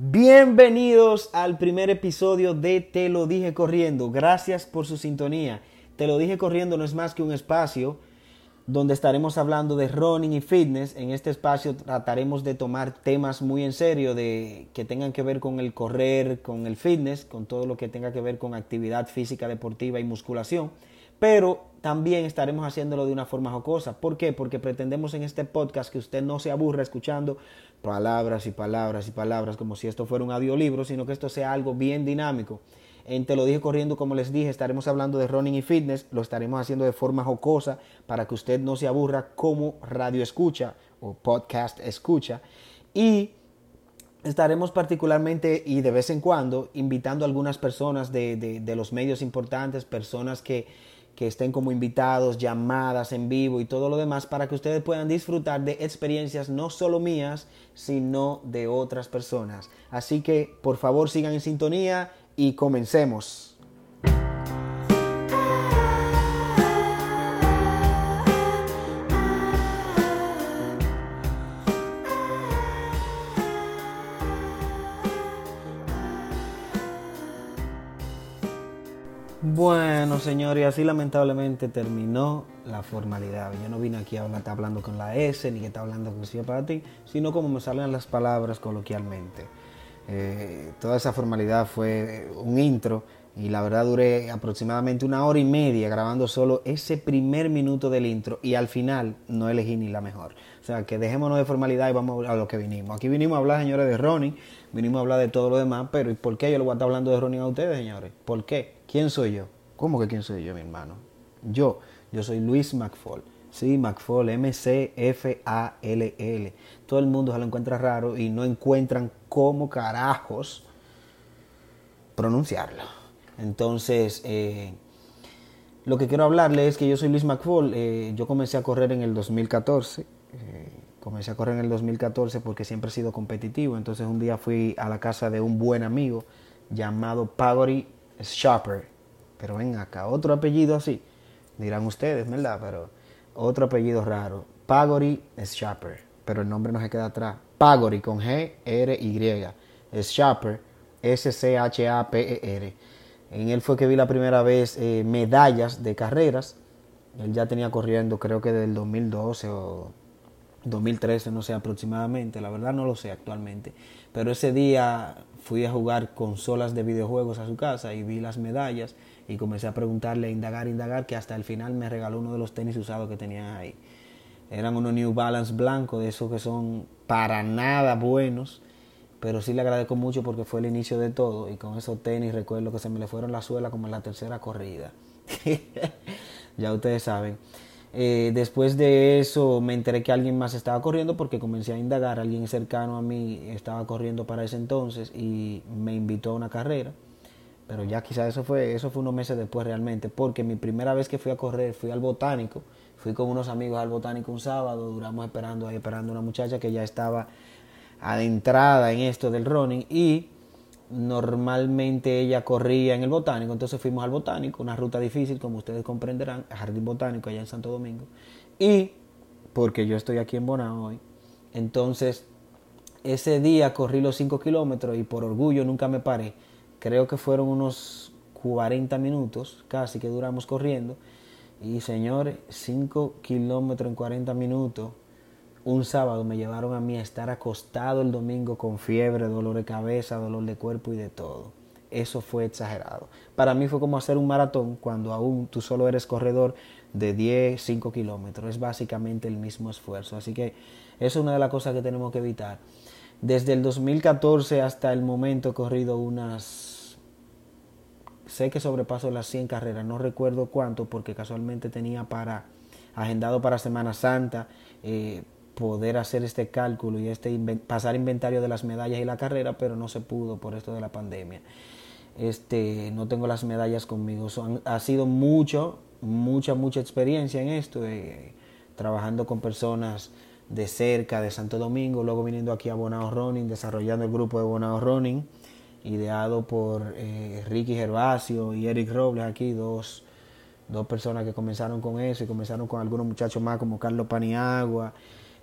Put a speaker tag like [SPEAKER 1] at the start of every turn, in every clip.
[SPEAKER 1] Bienvenidos al primer episodio de Te lo dije corriendo. Gracias por su sintonía. Te lo dije corriendo no es más que un espacio donde estaremos hablando de running y fitness. En este espacio trataremos de tomar temas muy en serio de que tengan que ver con el correr, con el fitness, con todo lo que tenga que ver con actividad física deportiva y musculación. Pero también estaremos haciéndolo de una forma jocosa. ¿Por qué? Porque pretendemos en este podcast que usted no se aburra escuchando palabras y palabras y palabras como si esto fuera un audiolibro, sino que esto sea algo bien dinámico. En Te lo dije corriendo, como les dije, estaremos hablando de running y fitness, lo estaremos haciendo de forma jocosa para que usted no se aburra como radio escucha o podcast escucha. Y estaremos particularmente y de vez en cuando invitando a algunas personas de, de los medios importantes, personas que que estén como invitados, llamadas en vivo y todo lo demás para que ustedes puedan disfrutar de experiencias no solo mías, sino de otras personas. Así que por favor sigan en sintonía y comencemos. Bueno, señores, así lamentablemente terminó la formalidad. Yo no vine aquí a estar hablando con la S ni que está hablando con sí para ti, sino como me salen las palabras coloquialmente. Eh, toda esa formalidad fue un intro y la verdad duré aproximadamente una hora y media grabando solo ese primer minuto del intro y al final no elegí ni la mejor. O sea, que dejémonos de formalidad y vamos a lo que vinimos. Aquí vinimos a hablar, señores, de Ronnie, vinimos a hablar de todo lo demás, pero ¿y por qué yo le voy a estar hablando de Ronnie a ustedes, señores? ¿Por qué? ¿Quién soy yo? ¿Cómo que quién soy yo, mi hermano? Yo, yo soy Luis McFall. Sí, McFall, M-C-F-A-L-L. Todo el mundo se lo encuentra raro y no encuentran cómo carajos pronunciarlo. Entonces, eh, lo que quiero hablarle es que yo soy Luis McFall. Eh, yo comencé a correr en el 2014. Eh, comencé a correr en el 2014 porque siempre he sido competitivo. Entonces, un día fui a la casa de un buen amigo llamado Pagori Sharper. Pero ven acá, otro apellido así. Dirán ustedes, ¿verdad? Pero otro apellido raro. Pagori Sharper. Pero el nombre no se queda atrás. Pagori con G, R, Y. Sharper, S-C-H-A-P-E-R. En él fue que vi la primera vez eh, medallas de carreras. Él ya tenía corriendo, creo que del 2012 o 2013, no sé aproximadamente. La verdad no lo sé actualmente. Pero ese día fui a jugar consolas de videojuegos a su casa y vi las medallas y comencé a preguntarle, a indagar, indagar, que hasta el final me regaló uno de los tenis usados que tenía ahí. Eran unos New Balance blancos, de esos que son para nada buenos, pero sí le agradezco mucho porque fue el inicio de todo y con esos tenis recuerdo que se me le fueron la suela como en la tercera corrida. ya ustedes saben. Eh, después de eso me enteré que alguien más estaba corriendo porque comencé a indagar, alguien cercano a mí estaba corriendo para ese entonces y me invitó a una carrera. Pero ya quizás eso fue, eso fue unos meses después realmente, porque mi primera vez que fui a correr fui al botánico, fui con unos amigos al botánico un sábado, duramos esperando ahí, esperando a una muchacha que ya estaba adentrada en esto del running y normalmente ella corría en el botánico, entonces fuimos al botánico, una ruta difícil, como ustedes comprenderán, a Jardín Botánico allá en Santo Domingo. Y porque yo estoy aquí en Bonao hoy, entonces ese día corrí los 5 kilómetros y por orgullo nunca me paré. Creo que fueron unos 40 minutos casi que duramos corriendo. Y señores, 5 kilómetros en 40 minutos un sábado me llevaron a mí a estar acostado el domingo con fiebre, dolor de cabeza, dolor de cuerpo y de todo. Eso fue exagerado. Para mí fue como hacer un maratón cuando aún tú solo eres corredor de 10, 5 kilómetros. Es básicamente el mismo esfuerzo. Así que eso es una de las cosas que tenemos que evitar. Desde el 2014 hasta el momento he corrido unas... Sé que sobrepaso las 100 carreras, no recuerdo cuánto porque casualmente tenía para agendado para Semana Santa. Eh, poder hacer este cálculo y este pasar inventario de las medallas y la carrera, pero no se pudo por esto de la pandemia. Este, no tengo las medallas conmigo. Ha sido mucho, mucha, mucha experiencia en esto, eh, trabajando con personas de cerca de Santo Domingo, luego viniendo aquí a Bonao Running, desarrollando el grupo de Bonao Running, ideado por eh, Ricky Gervasio y Eric Robles, aquí dos, dos personas que comenzaron con eso y comenzaron con algunos muchachos más como Carlos Paniagua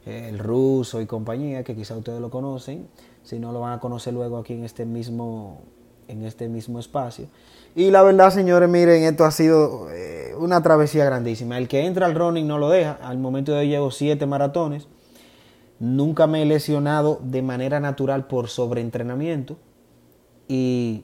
[SPEAKER 1] el ruso y compañía, que quizá ustedes lo conocen. si no lo van a conocer luego aquí en este mismo, en este mismo espacio. Y la verdad, señores, miren, esto ha sido eh, una travesía grandísima. El que entra al running no lo deja. Al momento de hoy llevo siete maratones. Nunca me he lesionado de manera natural por sobreentrenamiento. Y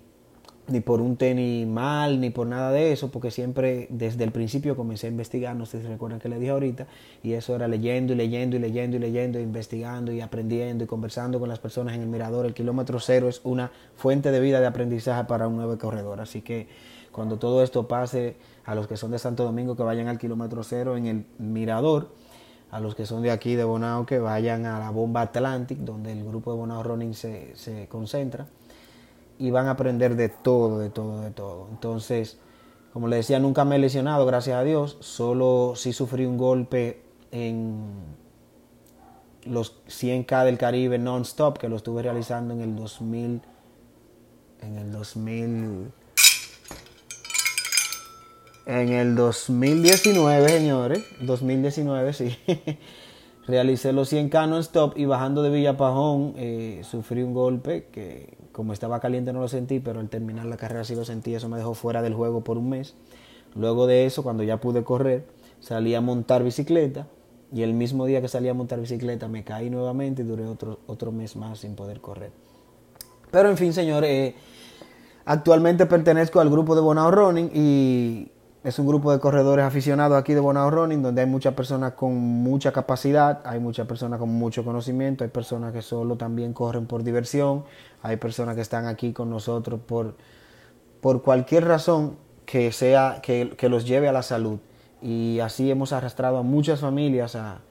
[SPEAKER 1] ni por un tenis mal, ni por nada de eso, porque siempre desde el principio comencé a investigar, no sé si recuerdan que le dije ahorita, y eso era leyendo y leyendo y leyendo y leyendo, investigando y aprendiendo y conversando con las personas en el mirador. El kilómetro cero es una fuente de vida de aprendizaje para un nuevo corredor, así que cuando todo esto pase, a los que son de Santo Domingo que vayan al kilómetro cero en el mirador, a los que son de aquí de Bonao que vayan a la bomba Atlantic, donde el grupo de Bonao Running se, se concentra y van a aprender de todo, de todo, de todo. Entonces, como le decía, nunca me he lesionado, gracias a Dios. Solo sí sufrí un golpe en los 100K del Caribe non-stop, que lo estuve realizando en el 2000, en el 2000, en el 2019, señores, 2019, sí. Realicé los 100K non-stop y bajando de Villapajón eh, sufrí un golpe que como estaba caliente no lo sentí, pero al terminar la carrera sí lo sentí, eso me dejó fuera del juego por un mes. Luego de eso, cuando ya pude correr, salí a montar bicicleta y el mismo día que salí a montar bicicleta me caí nuevamente y duré otro, otro mes más sin poder correr. Pero en fin, señores, eh, actualmente pertenezco al grupo de Bonao Running y es un grupo de corredores aficionados aquí de Bonao Running, donde hay muchas personas con mucha capacidad, hay muchas personas con mucho conocimiento, hay personas que solo también corren por diversión, hay personas que están aquí con nosotros por, por cualquier razón que, sea, que, los lleve a la salud. Y así hemos arrastrado a muchas familias a,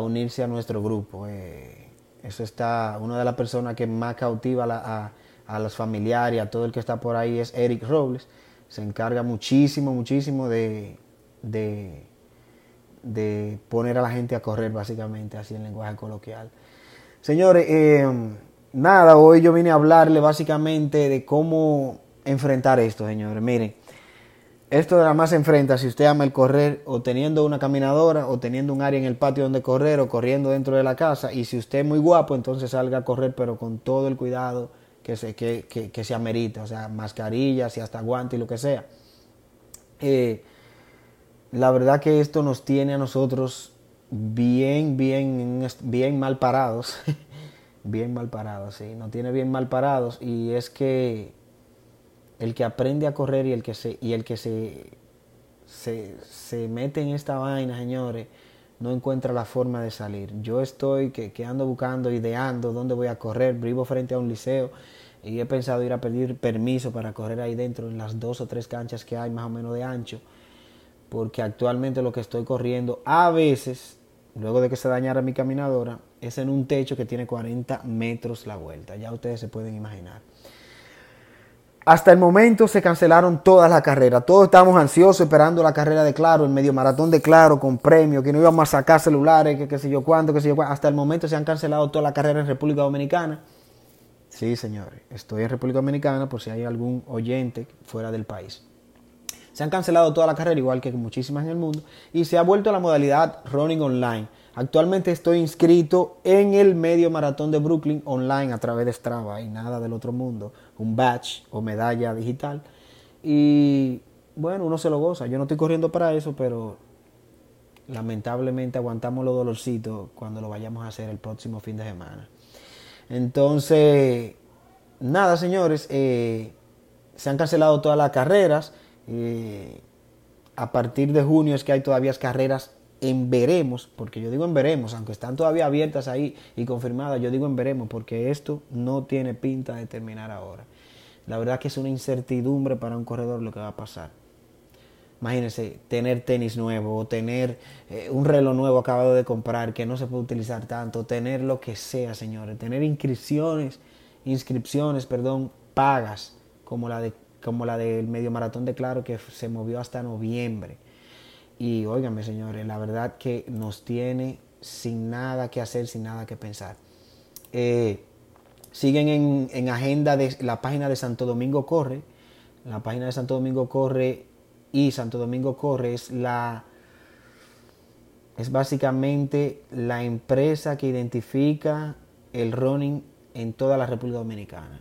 [SPEAKER 1] unirse a nuestro grupo. Eh, eso está, una de las personas que más cautiva a, a los familiares, a todo el que está por ahí es Eric Robles se encarga muchísimo, muchísimo de, de, poner a la gente a correr, básicamente, así en lenguaje coloquial. Señores, eh, nada, hoy yo vine a hablarle básicamente de cómo enfrentar esto, señores. Miren, esto nada más se enfrenta si usted ama el correr o teniendo una caminadora o teniendo un área en el patio donde correr o corriendo dentro de la casa. Y si usted es muy guapo, entonces salga a correr, pero con todo el cuidado que se, que, que, se amerita, o sea, mascarillas y hasta guantes y lo que sea. Eh, la verdad que esto nos tiene a nosotros bien, bien, bien mal parados. bien mal parados, sí, nos tiene bien mal parados. Y es que el que aprende a correr y el que se, y el que se, se, se mete en esta vaina, señores, no encuentra la forma de salir. Yo estoy que, que, ando buscando, ideando dónde voy a correr, vivo frente a un liceo y he pensado ir a pedir permiso para correr ahí dentro en las dos o tres canchas que hay más o menos de ancho, porque actualmente lo que estoy corriendo a veces, luego de que se dañara mi caminadora, es en un techo que tiene 40 metros la vuelta, ya ustedes se pueden imaginar. Hasta el momento se cancelaron todas las carreras. Todos estábamos ansiosos esperando la carrera de Claro, el medio maratón de Claro con premio, que no íbamos a sacar celulares, que qué sé yo cuánto, qué sé yo cuánto. Hasta el momento se han cancelado todas las carreras en República Dominicana. Sí, señores, estoy en República Dominicana por si hay algún oyente fuera del país. Se han cancelado todas las carreras, igual que muchísimas en el mundo, y se ha vuelto a la modalidad running online. Actualmente estoy inscrito en el medio maratón de Brooklyn online a través de Strava y nada del otro mundo, un badge o medalla digital. Y bueno, uno se lo goza. Yo no estoy corriendo para eso, pero lamentablemente aguantamos los dolorcitos cuando lo vayamos a hacer el próximo fin de semana. Entonces, nada, señores, eh, se han cancelado todas las carreras. Eh, a partir de junio es que hay todavía carreras en veremos, porque yo digo en veremos, aunque están todavía abiertas ahí y confirmadas, yo digo en veremos, porque esto no tiene pinta de terminar ahora. La verdad que es una incertidumbre para un corredor lo que va a pasar. Imagínense tener tenis nuevo o tener eh, un reloj nuevo acabado de comprar que no se puede utilizar tanto, tener lo que sea, señores, tener inscripciones, inscripciones, perdón, pagas como la de como la del medio maratón de Claro que se movió hasta noviembre y óigame, señores, la verdad que nos tiene sin nada que hacer, sin nada que pensar. Eh, siguen en, en, agenda de la página de Santo Domingo Corre. La página de Santo Domingo Corre y Santo Domingo Corre es la es básicamente la empresa que identifica el running en toda la República Dominicana.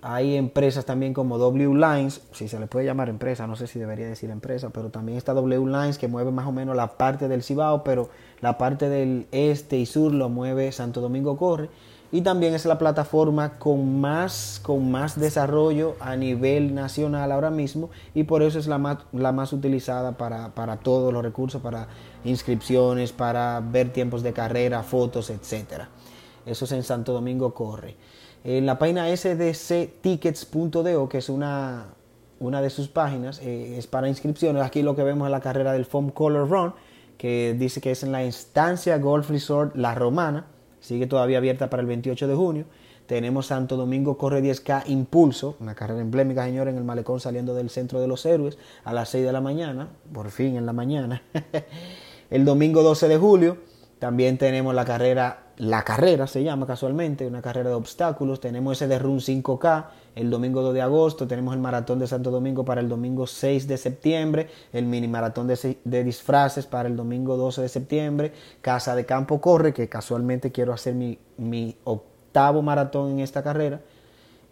[SPEAKER 1] Hay empresas también como W Lines, si se le puede llamar empresa, no sé si debería decir empresa, pero también está W Lines que mueve más o menos la parte del Cibao, pero la parte del este y sur lo mueve Santo Domingo Corre. Y también es la plataforma con más, con más desarrollo a nivel nacional ahora mismo y por eso es la más, la más utilizada para, para todos los recursos, para inscripciones, para ver tiempos de carrera, fotos, etcétera. Eso es en Santo Domingo Corre. En la página sdctickets.do, que es una, una de sus páginas, eh, es para inscripciones. Aquí lo que vemos es la carrera del Foam Color Run, que dice que es en la instancia Golf Resort La Romana. Sigue todavía abierta para el 28 de junio. Tenemos Santo Domingo Corre 10K Impulso, una carrera emblemática, señor, en el malecón saliendo del Centro de los Héroes a las 6 de la mañana, por fin en la mañana. el domingo 12 de julio también tenemos la carrera la carrera se llama casualmente, una carrera de obstáculos. Tenemos ese de Run 5K el domingo 2 de agosto. Tenemos el maratón de Santo Domingo para el domingo 6 de septiembre. El mini maratón de, disfraces para el domingo 12 de septiembre. Casa de Campo Corre, que casualmente quiero hacer mi, octavo maratón en esta carrera.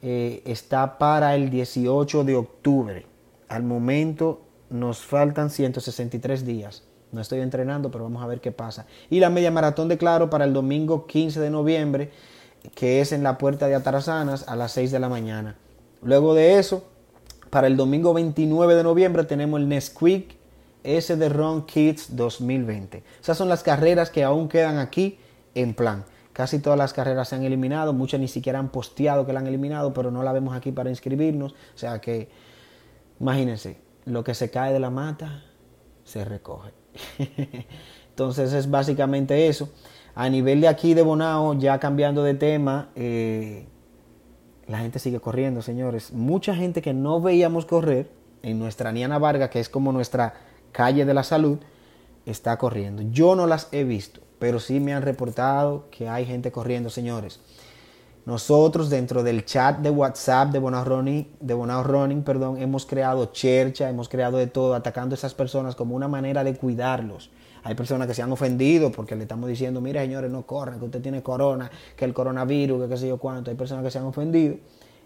[SPEAKER 1] Eh, está para el 18 de octubre. Al momento nos faltan 163 días. No estoy entrenando, pero vamos a ver qué pasa. Y la media maratón de Claro para el domingo 15 de noviembre, que es en la puerta de Atarazanas a las 6 de la mañana. Luego de eso, para el domingo 29 de noviembre tenemos el Nesquik S de Ron Kids 2020. Esas son las carreras que aún quedan aquí en plan. Casi todas las carreras se han eliminado, muchas ni siquiera han posteado que la han eliminado, pero no la vemos aquí para inscribirnos. O sea que, imagínense, lo que se cae de la mata se recoge. Entonces es básicamente eso. A nivel de aquí de Bonao, ya cambiando de tema, eh, la gente sigue corriendo, señores. Mucha gente que no veíamos correr en nuestra Niana Varga, que es como nuestra calle de la salud, está corriendo. Yo no las he visto, pero sí me han reportado que hay gente corriendo, señores. Nosotros dentro del chat de WhatsApp de Bonao Running, de Bonao Running perdón, hemos creado chercha, hemos creado de todo, atacando a esas personas como una manera de cuidarlos. Hay personas que se han ofendido porque le estamos diciendo, mira señores, no corran, que usted tiene corona, que el coronavirus, que qué sé yo cuánto. Hay personas que se han ofendido.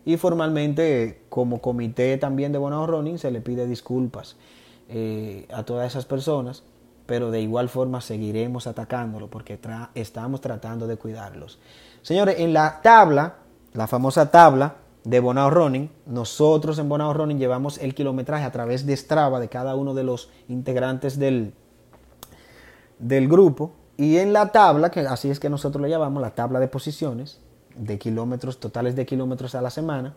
[SPEAKER 1] Y formalmente, como comité también de Bonao Running, se le pide disculpas eh, a todas esas personas, pero de igual forma seguiremos atacándolo porque estamos tratando de cuidarlos. Señores, en la tabla, la famosa tabla de Bonao Running, nosotros en Bonao Running llevamos el kilometraje a través de Strava de cada uno de los integrantes del, del grupo. Y en la tabla, que así es que nosotros le llamamos la tabla de posiciones, de kilómetros, totales de kilómetros a la semana,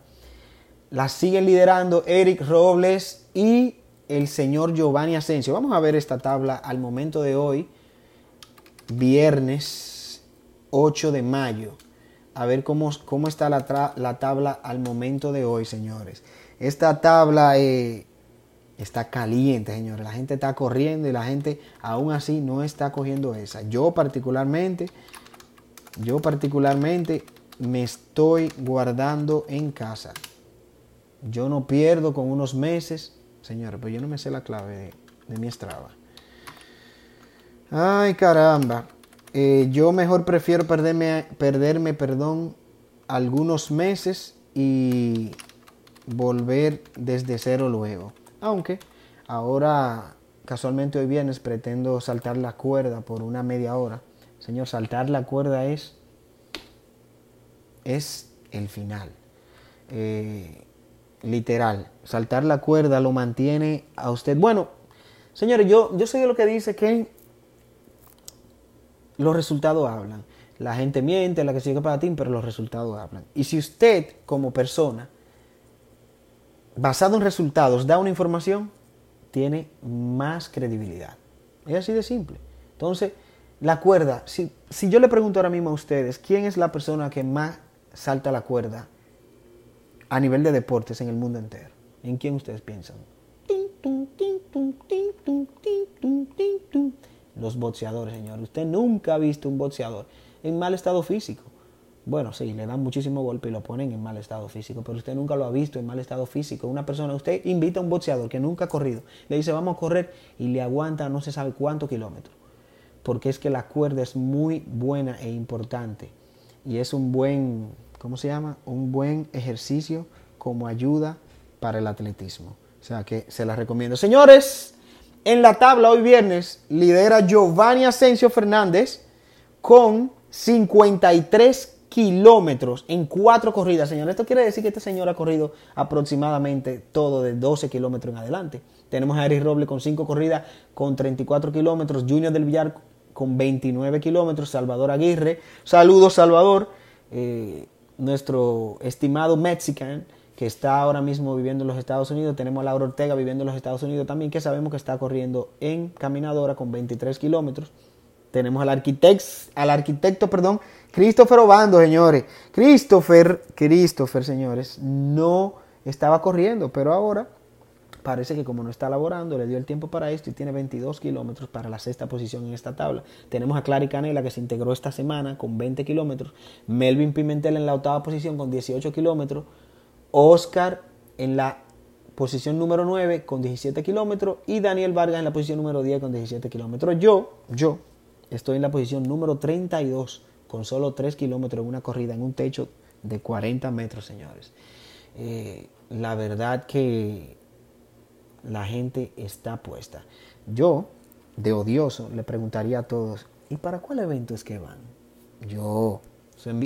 [SPEAKER 1] la siguen liderando Eric Robles y el señor Giovanni Asensio. Vamos a ver esta tabla al momento de hoy, viernes 8 de mayo. A ver cómo, cómo está la, la, tabla al momento de hoy, señores. Esta tabla eh, está caliente, señores. La gente está corriendo y la gente aún así no está cogiendo esa. Yo particularmente, yo particularmente me estoy guardando en casa. Yo no pierdo con unos meses, señores, pero yo no me sé la clave de, de mi Strava. Ay, caramba. Eh, yo mejor prefiero perderme, perderme perdón, algunos meses y volver desde cero luego. Aunque ahora, casualmente hoy viernes, pretendo saltar la cuerda por una media hora. Señor, saltar la cuerda es, es el final. Eh, literal, saltar la cuerda lo mantiene a usted. Bueno, señores, yo, yo sé lo que dice que los resultados hablan. La gente miente, la que sigue para ti, pero los resultados hablan. Y si usted, como persona, basado en resultados, da una información, tiene más credibilidad. Es así de simple. Entonces, la cuerda, si, si yo le pregunto ahora mismo a ustedes, ¿quién es la persona que más salta la cuerda a nivel de deportes en el mundo entero? ¿En quién ustedes piensan? Los boxeadores, señor. Usted nunca ha visto un boxeador en mal estado físico. Bueno, sí, le dan muchísimo golpe y lo ponen en mal estado físico, pero usted nunca lo ha visto en mal estado físico. Una persona, usted invita a un boxeador que nunca ha corrido, le dice vamos a correr y le aguanta no se sabe cuántos kilómetros, porque es que la cuerda es muy buena e importante. y es un buen, ¿cómo se llama? Un buen ejercicio como ayuda para el atletismo. O sea que se la recomiendo. Señores, en la tabla hoy viernes lidera Giovanni Asensio Fernández con 53 kilómetros en cuatro corridas, señor. Esto quiere decir que este señor ha corrido aproximadamente todo de 12 kilómetros en adelante. Tenemos a Eric Roble con 5 corridas con 34 kilómetros, Junior del Villar con 29 kilómetros, Salvador Aguirre. Saludos, Salvador, eh, nuestro estimado Mexican que está ahora mismo viviendo en los Estados Unidos. Tenemos a Laura Ortega viviendo en los Estados Unidos también, que sabemos que está corriendo en caminadora con 23 kilómetros. Tenemos al arquitecto, al arquitecto, perdón, Christopher Obando, señores. Christopher, Christopher, señores, no estaba corriendo, pero ahora parece que como no está laborando, le dio el tiempo para esto y tiene 22 kilómetros para la sexta posición en esta tabla. Tenemos a Clary Canela que se integró esta semana con 20 kilómetros, Melvin Pimentel en la octava posición con 18 kilómetros, Oscar en la posición número 9 con 17 kilómetros y Daniel Vargas en la posición número 10 con 17 kilómetros. Yo, yo estoy en la posición número 32 con solo 3 kilómetros en una corrida en un techo de 40 metros, señores. Eh, la verdad que la gente está puesta. Yo, de odioso, le preguntaría a todos, ¿y para cuál evento es que van? Yo,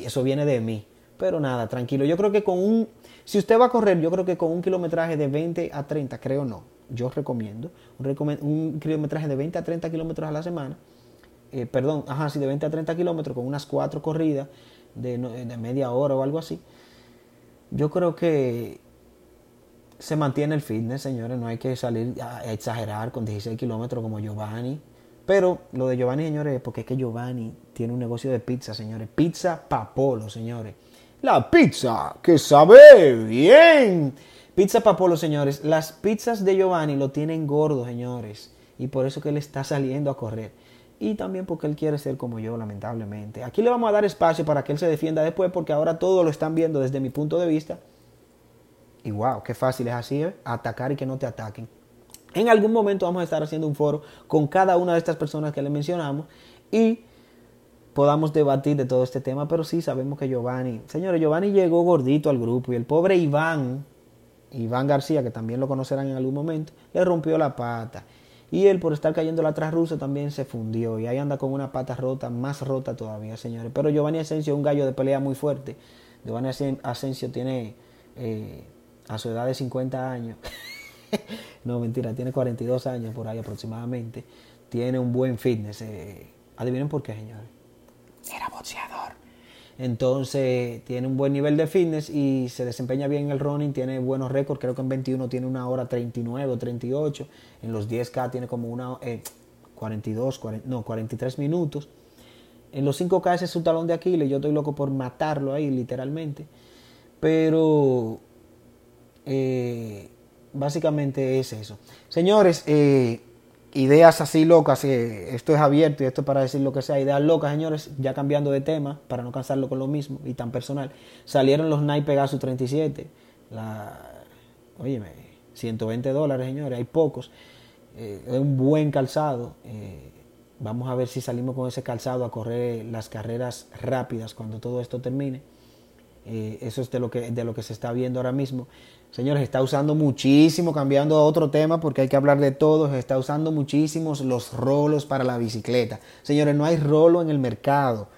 [SPEAKER 1] eso viene de mí. Pero nada, tranquilo. Yo creo que con un, si usted va a correr, yo creo que con un kilometraje de 20 a 30, creo no, yo recomiendo un, un kilometraje de 20 a 30 kilómetros a la semana. Eh, perdón, ajá, sí, de 20 a 30 kilómetros con unas cuatro corridas de, de media hora o algo así. Yo creo que se mantiene el fitness, señores. No hay que salir a exagerar con 16 kilómetros como Giovanni. Pero lo de Giovanni, señores, es porque es que Giovanni tiene un negocio de pizza, señores. Pizza Papolo, señores. La pizza que sabe bien. Pizza Papolo, señores. Las pizzas de Giovanni lo tienen gordo, señores. Y por eso que él está saliendo a correr. Y también porque él quiere ser como yo, lamentablemente. Aquí le vamos a dar espacio para que él se defienda después, porque ahora todo lo están viendo desde mi punto de vista y wow, qué fácil es así, ¿eh? atacar y que no te ataquen. En algún momento vamos a estar haciendo un foro con cada una de estas personas que le mencionamos y podamos debatir de todo este tema, pero sí sabemos que Giovanni, señores, Giovanni llegó gordito al grupo y el pobre Iván, Iván García, que también lo conocerán en algún momento, le rompió la pata. Y él, por estar cayendo la atrás también se fundió. Y ahí anda con una pata rota, más rota todavía, señores. Pero Giovanni Asensio es un gallo de pelea muy fuerte. Giovanni Asensio tiene eh, a su edad de 50 años, no mentira, tiene 42 años por ahí aproximadamente, tiene un buen fitness. Eh, adivinen por qué, señores. Era boxeador. Entonces tiene un buen nivel de fitness y se desempeña bien en el running, tiene buenos récords, creo que en 21 tiene una hora 39 o 38, en los 10K tiene como una 42, eh, no, 43 minutos. En los 5K ese es su talón de Aquiles, yo estoy loco por matarlo ahí literalmente. Pero eh, básicamente es eso. Señores, eh, ideas así locas, eh, esto es abierto y esto es para decir lo que sea, ideas locas, señores, ya cambiando de tema, para no cansarlo con lo mismo y tan personal, salieron los Nike Pegasus 37, la, óyeme, 120 dólares, señores, hay pocos, es un buen calzado, vamos a ver si salimos con ese calzado a correr las carreras rápidas cuando todo esto termine. Eso es de lo, que, de lo que se está viendo ahora mismo. Señores, está usando muchísimo, cambiando a otro tema porque hay que hablar de todo, está usando muchísimos los rolos para la bicicleta. Señores, no hay rolo en el mercado.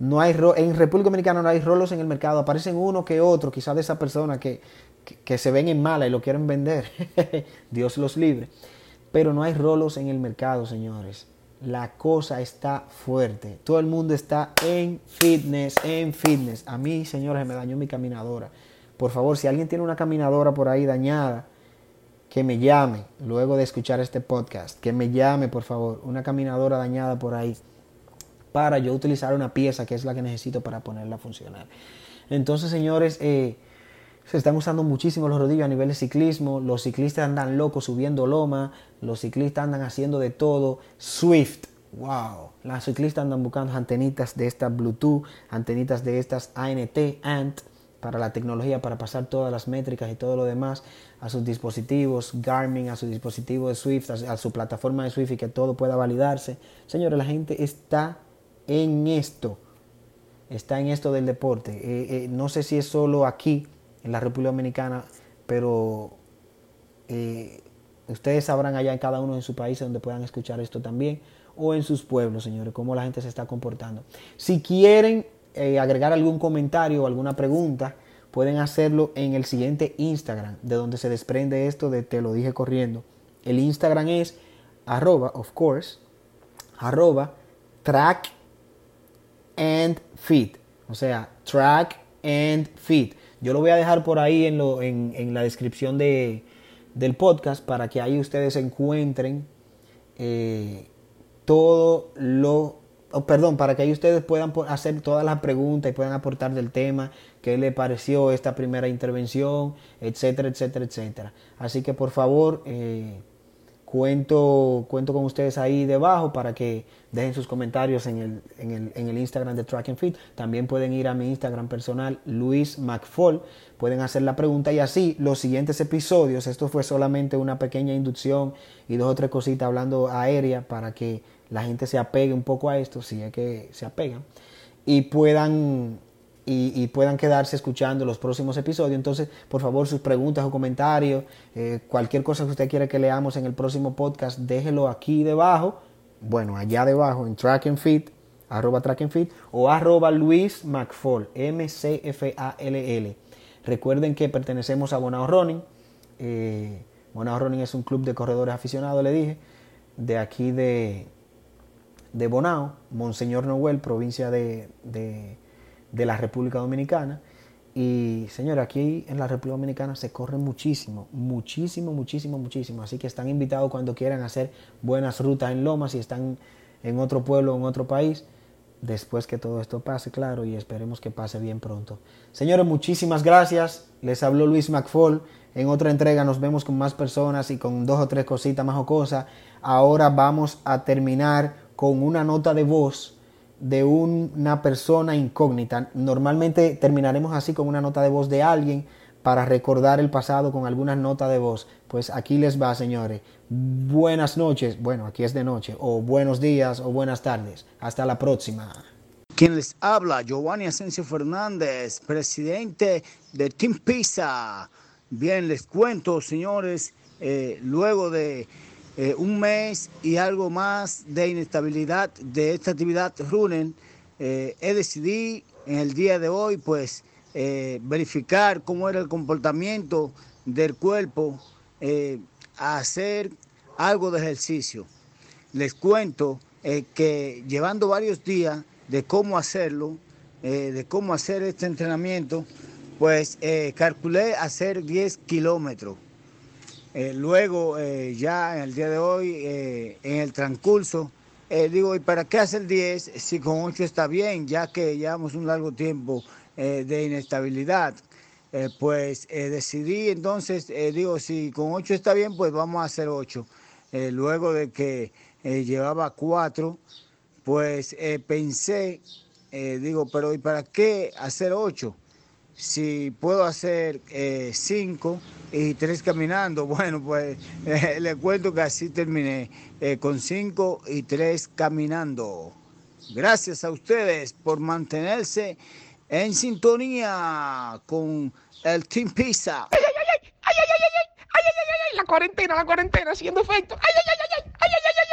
[SPEAKER 1] No hay en República Dominicana no hay rolos en el mercado. Aparecen uno que otro, quizás de esa persona que, que, se ven en mala y lo quieren vender. Dios los libre. Pero no hay rolos en el mercado, señores. La cosa está fuerte. Todo el mundo está en fitness, en fitness. A mí, señores, me dañó mi caminadora. Por favor, si alguien tiene una caminadora por ahí dañada, que me llame luego de escuchar este podcast. Que me llame, por favor, una caminadora dañada por ahí para yo utilizar una pieza que es la que necesito para ponerla a funcionar. Entonces, señores, eh, se están usando muchísimo los rodillos a nivel de ciclismo. Los ciclistas andan locos subiendo loma. Los ciclistas andan haciendo de todo. Swift. Wow. Las ciclistas andan buscando antenitas de estas Bluetooth, antenitas de estas ANT, ANT para la tecnología, para pasar todas las métricas y todo lo demás a sus dispositivos Garmin, a su dispositivo de Swift, a, su plataforma de Swift y que todo pueda validarse. Señores, la gente está en esto. está en esto del deporte. Eh, eh, no sé si es solo aquí, en la República Dominicana, pero eh, ustedes sabrán allá en cada uno de sus países donde puedan escuchar esto también, o en sus pueblos, señores, cómo la gente se está comportando. Si quieren agregar algún comentario o alguna pregunta, pueden hacerlo en el siguiente Instagram, de donde se desprende esto de te lo dije corriendo. El Instagram es arroba, of course, arroba track and feed. O sea, track and feed. Yo lo voy a dejar por ahí en, lo, en, la descripción de, del podcast para que ahí ustedes encuentren eh, todo lo... perdón, para que ahí ustedes puedan hacer todas las preguntas y puedan aportar del tema, qué le pareció esta primera intervención, etcétera, etcétera, etcétera. Así que por favor... Eh, Cuento, cuento con ustedes ahí debajo para que dejen sus comentarios en el, en el, en el Instagram de Track and Fit. También pueden ir a mi Instagram personal, Luis McFall. Pueden hacer la pregunta y así los siguientes episodios. Esto fue solamente una pequeña inducción y dos o tres cositas hablando aérea para que la gente se apegue un poco a esto, si es que se apegan, y puedan y, puedan quedarse escuchando los próximos episodios. Entonces, por favor, sus preguntas o comentarios, eh, cualquier cosa que usted quiera que leamos en el próximo podcast, déjelo aquí debajo, bueno, allá debajo en Track and Fit, arroba Track and Fit, o arroba Luis McFall, M-C-F-A-L-L. Recuerden que pertenecemos a Bonao Running. Eh, Bonao Running es un club de corredores aficionados, le dije, de aquí de, de Bonao, Monseñor Noel, provincia de de la República Dominicana. Y señores, aquí en la República Dominicana se corre muchísimo, muchísimo, muchísimo, muchísimo. Así que están invitados cuando quieran hacer buenas rutas en Lomas si están en otro pueblo en otro país. Después que todo esto pase, claro, y esperemos que pase bien pronto. Señores, muchísimas gracias. Les habló Luis McFall. En otra entrega nos vemos con más personas y con dos o tres cositas más o cosas. Ahora vamos a terminar con una nota de voz de una persona incógnita. Normalmente terminaremos así con una nota de voz de alguien para recordar el pasado con algunas notas de voz. Pues aquí les va, señores. Buenas noches, bueno, aquí es de noche, o buenos días o buenas tardes. Hasta la próxima.
[SPEAKER 2] Quien les habla, Giovanni Asensio Fernández, presidente de Team Pisa. Bien, les cuento, señores, eh, luego de eh, un mes y algo más de inestabilidad de esta actividad running, eh, he decidido en el día de hoy pues eh, verificar cómo era el comportamiento del cuerpo, hacer algo de ejercicio. Les cuento que llevando varios días de cómo hacerlo, de cómo hacer este entrenamiento, pues calculé hacer 10 kilómetros. Eh, luego, eh, ya en el día de hoy, eh, en el transcurso, digo, ¿y para qué hacer 10 si con 8 está bien, ya que llevamos un largo tiempo de inestabilidad? pues decidí entonces, digo, si con 8 está bien, pues vamos a hacer 8. luego de que llevaba 4, pues pensé, digo, pero ¿y para qué hacer 8? si puedo hacer eh, cinco y tres caminando, bueno, pues eh, le cuento que así terminé, eh, con cinco y tres caminando. Gracias a ustedes por mantenerse en sintonía con el Team Pizza.
[SPEAKER 3] ¡Ay, ay, ay! ¡Ay, ay, ay! ¡Ay, ay, ay! ay, ay, ay la cuarentena, la cuarentena haciendo efecto! ¡Ay, ay, ay, ay! ¡Ay, ay, ay! ay!